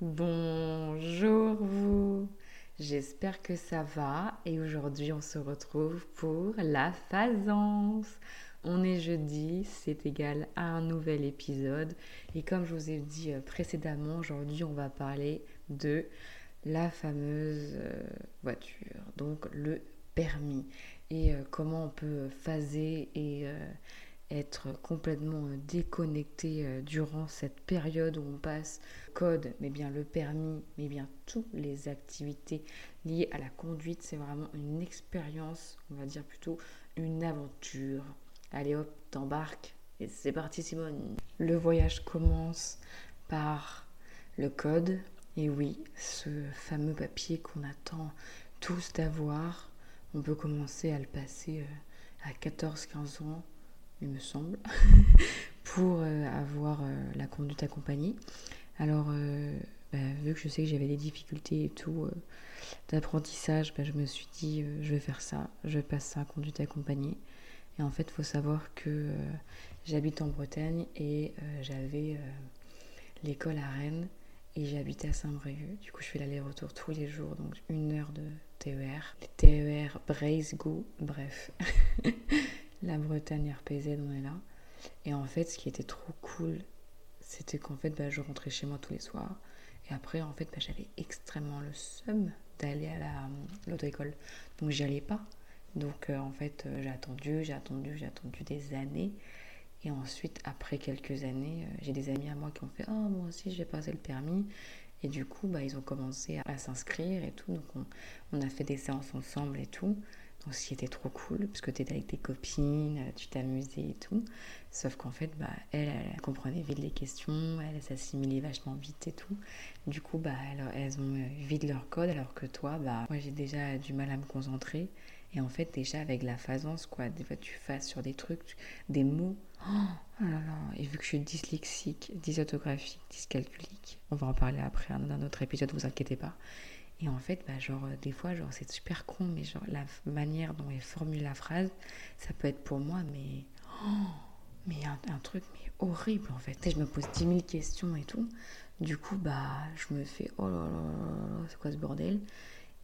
Bonjour vous, j'espère que ça va et aujourd'hui on se retrouve pour la phasance. On est jeudi, c'est égal à un nouvel épisode. Et comme je vous ai dit euh, précédemment, aujourd'hui on va parler de la fameuse euh, voiture, donc le permis. Et euh, comment on peut phaser et être complètement euh, déconnecté euh, durant cette période où on passe code, mais bien le permis, mais bien toutes les activités liées à la conduite. C'est vraiment une expérience, on va dire plutôt une aventure. Allez hop, t'embarques et c'est parti Simone. Le voyage commence par le code. Et oui, ce fameux papier qu'on attend tous d'avoir, on peut commencer à le passer euh, à 14-15 ans il me semble, pour euh, avoir euh, la conduite accompagnée. Alors, euh, bah, vu que je sais que j'avais des difficultés et tout d'apprentissage, bah, je me suis dit, je vais faire ça, je vais passer ça à conduite accompagnée. Et en fait, il faut savoir que j'habite en Bretagne et j'avais l'école à Rennes et j'habitais à Saint-Brieuc. Du coup, je fais l'aller-retour tous les jours, donc une heure de TER. Les TER Braise-Go, bref. la Bretagne RPZ, on est là. Et en fait, ce qui était trop cool, c'était qu'en fait, bah, je rentrais chez moi tous les soirs. Et après, en fait, bah, j'avais extrêmement le seum d'aller à l'auto-école. Donc, j'y allais pas. Donc, euh, en fait, euh, j'ai attendu, j'ai attendu, j'ai attendu des années. Et ensuite, après quelques années, euh, j'ai des amis à moi qui ont fait Oh, moi aussi, je vais passer le permis. Et du coup, bah, ils ont commencé à, s'inscrire et tout. Donc, on, on, a fait des séances ensemble et tout qui était trop cool, parce que tu étais avec tes copines, euh, tu t'amusais et tout. Sauf qu'en fait, bah, elle, elle, comprenait vite les questions, elle, s'assimilait vachement vite et tout. Du coup, bah, elles, ont euh, vite leur code, alors que toi, bah, moi j'ai déjà du mal à me concentrer. Et en fait, déjà avec la phasance, quoi, des fois tu fasses sur des trucs, des mots. Oh là là. Et vu que je suis dyslexique, dysorthographique, dyscalculique, on va en parler après hein, dans un autre épisode, vous inquiétez pas. Et en fait, bah, genre, des fois, genre, c'est super con, mais genre, la manière dont elle formule la phrase, ça peut être pour moi, mais. Oh, mais un, truc, mais horrible, en fait. Je me pose 10 000 questions et tout. Du coup, bah, je me fais, oh là là là, c'est quoi ce bordel?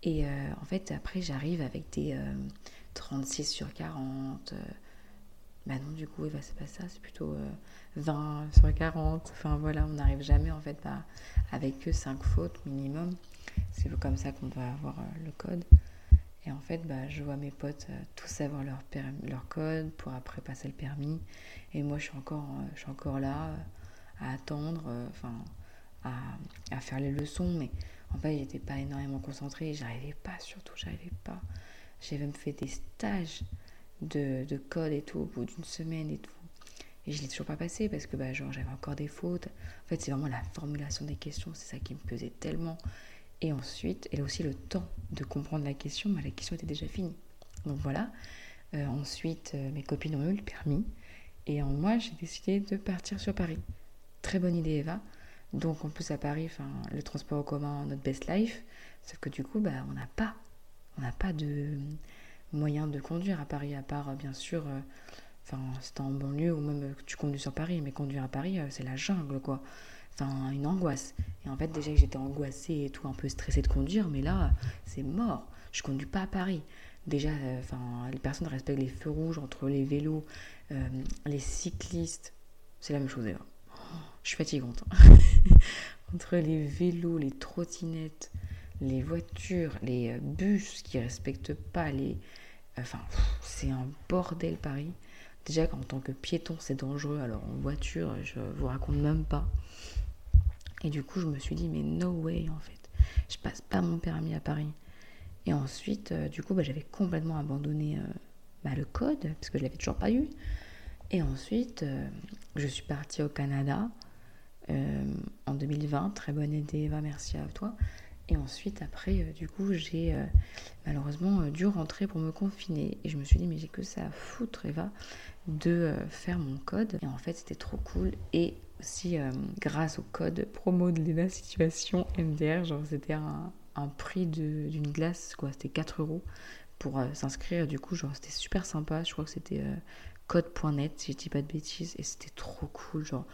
Et euh, en fait, après, j'arrive avec des 36 euh, sur 40. Euh, bah non, du coup, bah, c'est pas ça, c'est plutôt 20 sur 40. Enfin, voilà, on n'arrive jamais, en fait, bah, avec que 5 fautes minimum. C'est comme ça qu'on doit avoir euh, le code. Et en fait, bah, je vois mes potes euh, tous avoir leur, leur code pour après passer le permis. Et moi, je suis encore, euh, je suis encore là à attendre, enfin, à, à, faire les leçons. Mais en fait, j'étais pas énormément concentrée. J'arrivais pas, surtout, j'arrivais pas. J'avais même fait des stages de, de code et tout au bout d'une semaine et tout. Et je l'ai toujours pas passé parce que bah, j'avais encore des fautes. En fait, c'est vraiment la formulation des questions, c'est ça qui me pesait tellement. Et ensuite, elle a aussi le temps de comprendre la question, mais la question était déjà finie. Donc voilà. Euh, ensuite, euh, mes copines ont eu le permis. Et en moi, j'ai décidé de partir sur Paris. Très bonne idée, Eva. Donc en plus à Paris, le transport en commun, notre best life. Sauf que du coup, bah, on n'a pas, pas de moyen de conduire à Paris, à part euh, bien sûr, enfin c'est en banlieue ou même tu conduis sur Paris, mais conduire à Paris, c'est la jungle quoi enfin une angoisse. Et en fait, déjà que j'étais angoissée et tout, un peu stressée de conduire, mais là, c'est mort. Je conduis pas à Paris. Déjà, euh, enfin, les personnes respectent les feux rouges entre les vélos, euh, les cyclistes. C'est la même chose d'ailleurs. je suis fatigante. entre les vélos, les trottinettes, les voitures, les euh, bus qui respectent pas les. Enfin, c'est un bordel Paris. Déjà qu'en tant que piéton, c'est dangereux. Alors en voiture, je vous raconte même pas. Et du coup, je me suis dit, mais no way, en fait. Je passe pas mon permis à Paris. Et ensuite, euh, du coup, bah, j'avais complètement abandonné euh, bah, le code, parce que je l'avais toujours pas eu. Et ensuite, euh, je suis partie au Canada en 2020. Très bonne idée, Eva, merci à toi. Et ensuite, après, du coup, j'ai malheureusement dû rentrer pour me confiner. Et je me suis dit, mais j'ai que ça à foutre, Eva, de faire mon code. Et en fait, c'était trop cool. Et aussi euh, grâce au code promo de la Situation MDR. Genre, c'était un, un prix d'une glace, quoi. C'était 4 euros pour euh, s'inscrire. Du coup, genre, c'était super sympa. Je crois que c'était code.net, si je dis pas de bêtises, et c'était trop cool. Genre,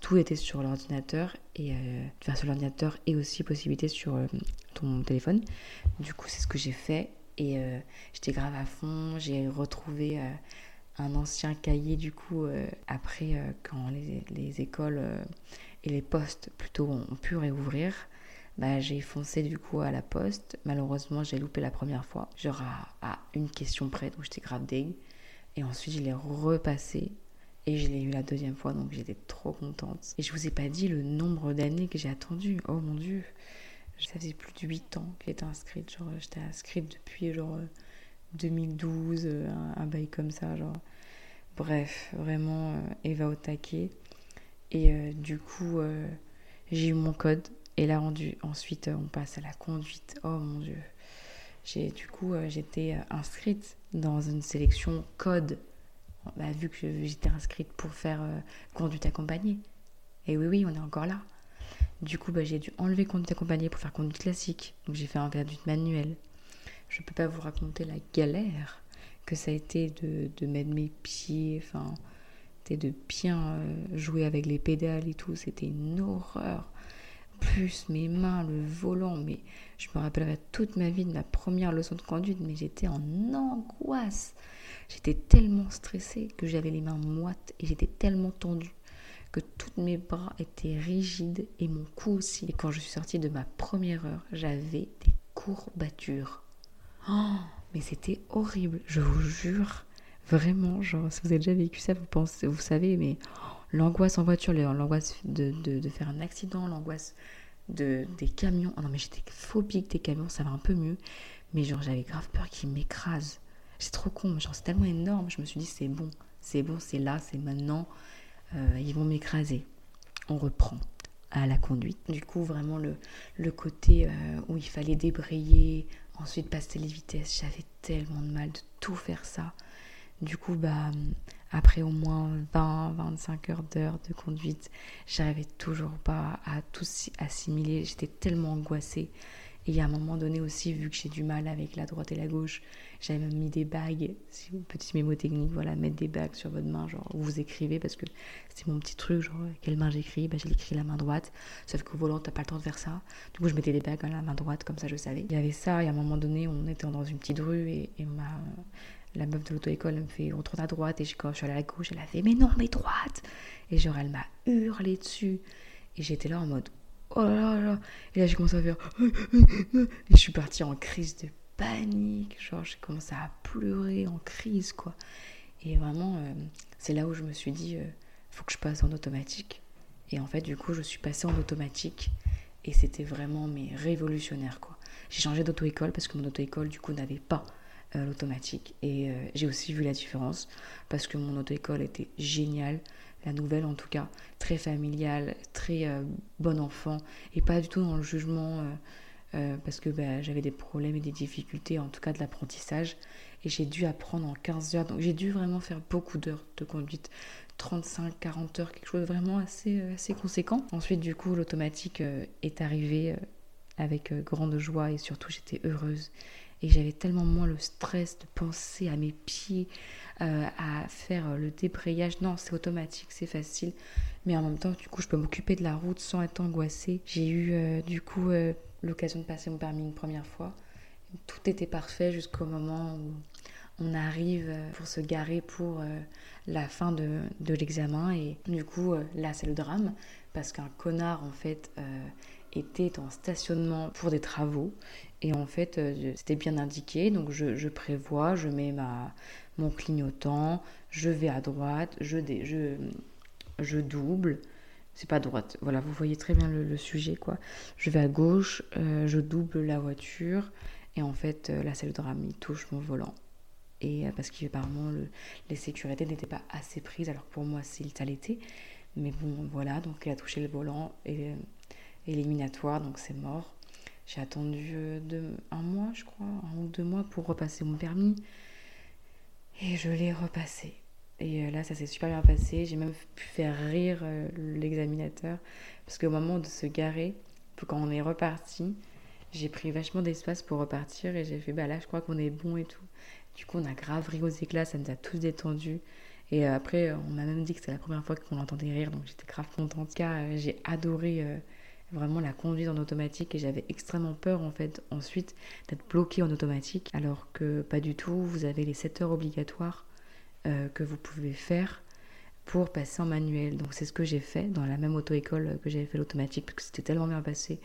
tout était sur l'ordinateur, et euh, enfin, l'ordinateur, et aussi possibilité sur euh, ton téléphone. Du coup, c'est ce que j'ai fait, et euh, j'étais grave à fond. J'ai retrouvé un ancien cahier, du coup, après, quand les, les écoles et les postes plutôt ont pu réouvrir. Bah, j'ai foncé du coup à la poste. Malheureusement, j'ai loupé la première fois, genre à, une question près, donc j'étais grave deg. Et ensuite, je l'ai repassé et je l'ai eu la deuxième fois, donc j'étais trop contente. Et je vous ai pas dit le nombre d'années que j'ai attendu. Oh mon dieu, ça faisait plus de 8 ans que j'étais inscrite. Genre, j'étais inscrite depuis genre 2012, euh, un, bail comme ça, genre. Bref, vraiment, euh, Eva au taquet. Et euh, du coup, j'ai eu mon code. Et là, ensuite, on passe à la conduite. Oh mon dieu. J'ai, du coup, j'étais inscrite dans une sélection code. Bah, vu que j'étais inscrite pour faire conduite accompagnée. Et oui, oui, on est encore là. Du coup, bah, j'ai dû enlever conduite accompagnée pour faire conduite classique. Donc j'ai fait un conduite manuelle. Je ne peux pas vous raconter la galère que ça a été de, mettre mes pieds, enfin, de bien jouer avec les pédales et tout. C'était une horreur plus mes mains, le volant, mais je me rappellerai toute ma vie de ma première leçon de conduite, mais j'étais en angoisse. J'étais tellement stressée que j'avais les mains moites et j'étais tellement tendue que tous mes bras étaient rigides et mon cou aussi. Et quand je suis sortie de ma première heure, j'avais des courbatures. Oh, mais c'était horrible, je vous jure. Vraiment, genre, si vous avez déjà vécu ça, vous pensez, vous savez, mais l'angoisse en voiture, l'angoisse de, de, faire un accident, l'angoisse de, des camions. Oh non, mais j'étais phobique des camions, ça va un peu mieux. Mais genre, j'avais grave peur qu'ils m'écrasent. C'est trop con, genre, c'est tellement énorme. Je me suis dit, c'est bon, c'est bon, c'est là, c'est maintenant. Euh, ils vont m'écraser. On reprend à la conduite. Du coup, vraiment, le, le côté euh, où il fallait débrayer, ensuite passer les vitesses, j'avais tellement de mal de tout faire ça. Du coup, bah, après au moins 20-25 heures d'heures de conduite, j'arrivais toujours pas à tout assimiler. J'étais tellement angoissée. Et à un moment donné aussi, vu que j'ai du mal avec la droite et la gauche, j'avais même mis des bagues, si vous, petit mémo technique, voilà, mettre des bagues sur votre main, genre vous écrivez, parce que c'est mon petit truc, genre quelle main j'écris, bah, j'ai écrit la main droite, sauf qu'au volant, t'as pas le temps de faire ça. Du coup, je mettais des bagues à la main droite, comme ça je savais. Il y avait ça, et à un moment donné, on était dans une petite rue, et, ma, la meuf de l'auto-école me fait retourne à droite et quand je suis allée à la gauche elle a fait mais non mais droite et genre elle m'a hurlé dessus et j'étais là en mode oh là là et là j'ai commencé à faire et je suis partie en crise de panique genre j'ai commencé à pleurer en crise quoi. Et vraiment euh, c'est là où je me suis dit euh, faut que je passe en automatique. Et en fait du coup je suis passée en automatique. Et c'était vraiment mais révolutionnaire quoi. J'ai changé d'auto-école parce que mon auto-école du coup n'avait pas euh, l'automatique. Et euh, j'ai aussi vu la différence parce que mon auto-école était géniale, la nouvelle en tout cas, très familiale, très euh, bon enfant et pas du tout dans le jugement parce que bah, j'avais des problèmes et des difficultés, en tout cas de l'apprentissage. Et j'ai dû apprendre en 15 heures. Donc j'ai dû vraiment faire beaucoup d'heures de conduite. 35, 40 heures, quelque chose de vraiment assez, assez conséquent. Ensuite, du coup, l'automatique est arrivé avec grande joie et surtout j'étais heureuse et j'avais tellement moins le stress de penser à mes pieds, euh, à faire le débrayage. Non, c'est automatique, c'est facile. Mais en même temps, du coup, je peux m'occuper de la route sans être angoissée. J'ai eu euh, du coup euh, l'occasion de passer mon permis une première fois. Tout était parfait jusqu'au moment où on arrive pour se garer pour la fin de l'examen. Et du coup, là, c'est le drame parce qu'un connard, en fait, était en stationnement pour des travaux et en fait, euh, c'était bien indiqué. Donc, je, prévois, je mets ma, mon clignotant, je vais à droite, je, je, double. C'est pas droite. Voilà, vous voyez très bien le, sujet, quoi. Je vais à gauche, euh, je double la voiture. Et en fait, euh, là, c'est le drame. Il touche mon volant. Et parce qu'apparemment, le, les sécurités n'étaient pas assez prises. Alors, pour moi, ça l'était. Mais bon, voilà. Donc, il a touché le volant. Et, éliminatoire, donc c'est mort. J'ai attendu euh, un mois, je crois, un ou deux mois pour repasser mon permis. Et je l'ai repassé. Et euh, là, ça s'est super bien passé. J'ai même pu faire rire euh, l'examinateur. Parce qu'au moment de se garer, quand on est reparti, j'ai pris vachement d'espace pour repartir. Et j'ai fait, bah là, je crois qu'on est bon et tout. Du coup, on a grave ri aux éclats. Ça nous a tous détendus. Et après, on m'a même dit que c'était la première fois qu'on l'entendait rire, donc j'étais grave contente. En tout cas, j'ai adoré vraiment la conduite en automatique et j'avais extrêmement peur en fait ensuite d'être bloquée en automatique alors que pas du tout, vous avez les 7 heures obligatoires euh, que vous pouvez faire pour passer en manuel. Donc c'est ce que j'ai fait dans la même auto-école que j'avais fait l'automatique parce que c'était tellement bien passé,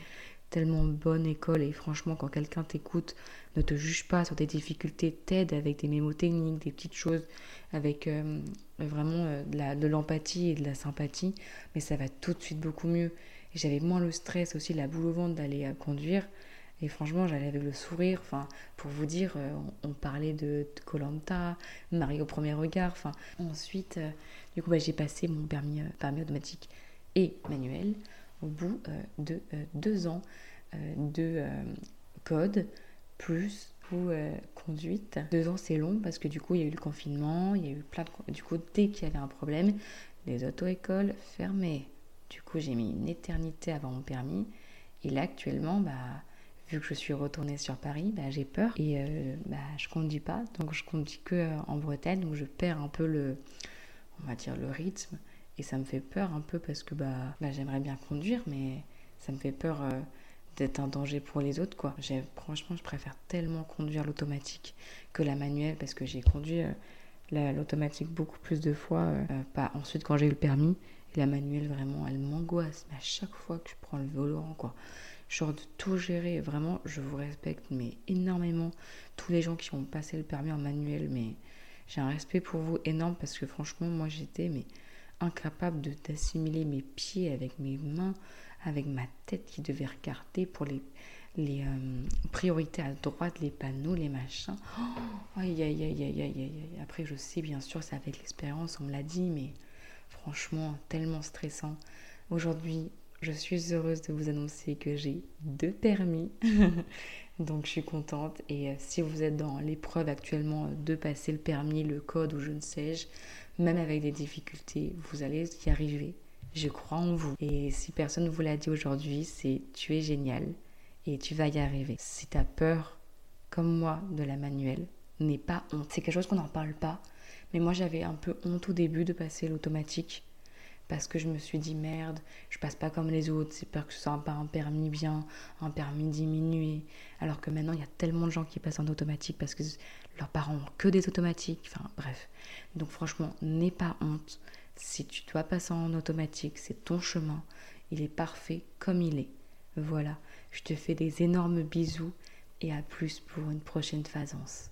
tellement bonne école et franchement quand quelqu'un t'écoute, ne te juge pas sur tes difficultés, t'aide avec des mémos techniques, des petites choses, avec euh, vraiment euh, de l'empathie et de la sympathie, mais ça va tout de suite beaucoup mieux. J'avais moins le stress aussi, la boule au ventre d'aller euh, conduire. Et franchement, j'allais avec le sourire. Enfin, pour vous dire, on, parlait de Colanta, Marie au premier regard. Enfin, ensuite, du coup, bah, j'ai passé mon permis, permis automatique et manuel au bout de deux ans de code plus ou conduite. Deux ans, c'est long parce que du coup, il y a eu le confinement, il y a eu plein de. Du coup, dès qu'il y avait un problème, les auto-écoles fermées. Du coup, j'ai mis une éternité avant mon permis. Et là, actuellement, bah, vu que je suis retournée sur Paris, bah, j'ai peur et euh, bah, je conduis pas. Donc, je conduis que euh, en Bretagne, donc je perds un peu le, on va dire, le rythme. Et ça me fait peur un peu parce que bah, bah j'aimerais bien conduire, mais ça me fait peur euh, d'être un danger pour les autres. quoi. Franchement, je préfère tellement conduire l'automatique que la manuelle parce que j'ai conduit l'automatique beaucoup plus de fois. pas ensuite quand j'ai eu le permis la manuelle, vraiment, elle m'angoisse. Mais à chaque fois que je prends le volant, quoi, genre de tout gérer, vraiment, je vous respecte, mais énormément. Tous les gens qui ont passé le permis en manuel, mais j'ai un respect pour vous énorme parce que franchement, moi, j'étais mais incapable de d'assimiler mes pieds avec mes mains, avec ma tête qui devait regarder pour les les euh, priorités à droite, les panneaux, les machins. Oh, aïe, aïe, aïe, aïe, aïe. Après, je sais, bien sûr, c'est avec l'expérience, on me l'a dit, mais franchement tellement stressant. Aujourd'hui, je suis heureuse de vous annoncer que j'ai deux permis. Donc je suis contente. Et euh, si vous êtes dans l'épreuve actuellement de passer le permis, le code ou je ne sais-je, même avec des difficultés, vous allez y arriver. Je crois en vous. Et si personne ne vous l'a dit aujourd'hui, c'est tu es génial et tu vas y arriver. Si tu as peur, comme moi, de la manuelle, n'aie pas honte. C'est quelque chose qu'on n'en parle pas. Mais moi, j'avais un peu honte au début de passer l'automatique parce que je me suis dit merde, je passe pas comme les autres, c'est peur que ce soit pas un permis bien, un permis diminué. Alors que maintenant, il y a tellement de gens qui passent en automatique parce que leurs parents ont que des automatiques. Enfin, bref. Donc, franchement, n'aie pas honte. Si tu dois passer en automatique, c'est ton chemin. Il est parfait comme il est. Voilà. Je te fais des énormes bisous et à plus pour une prochaine phasance.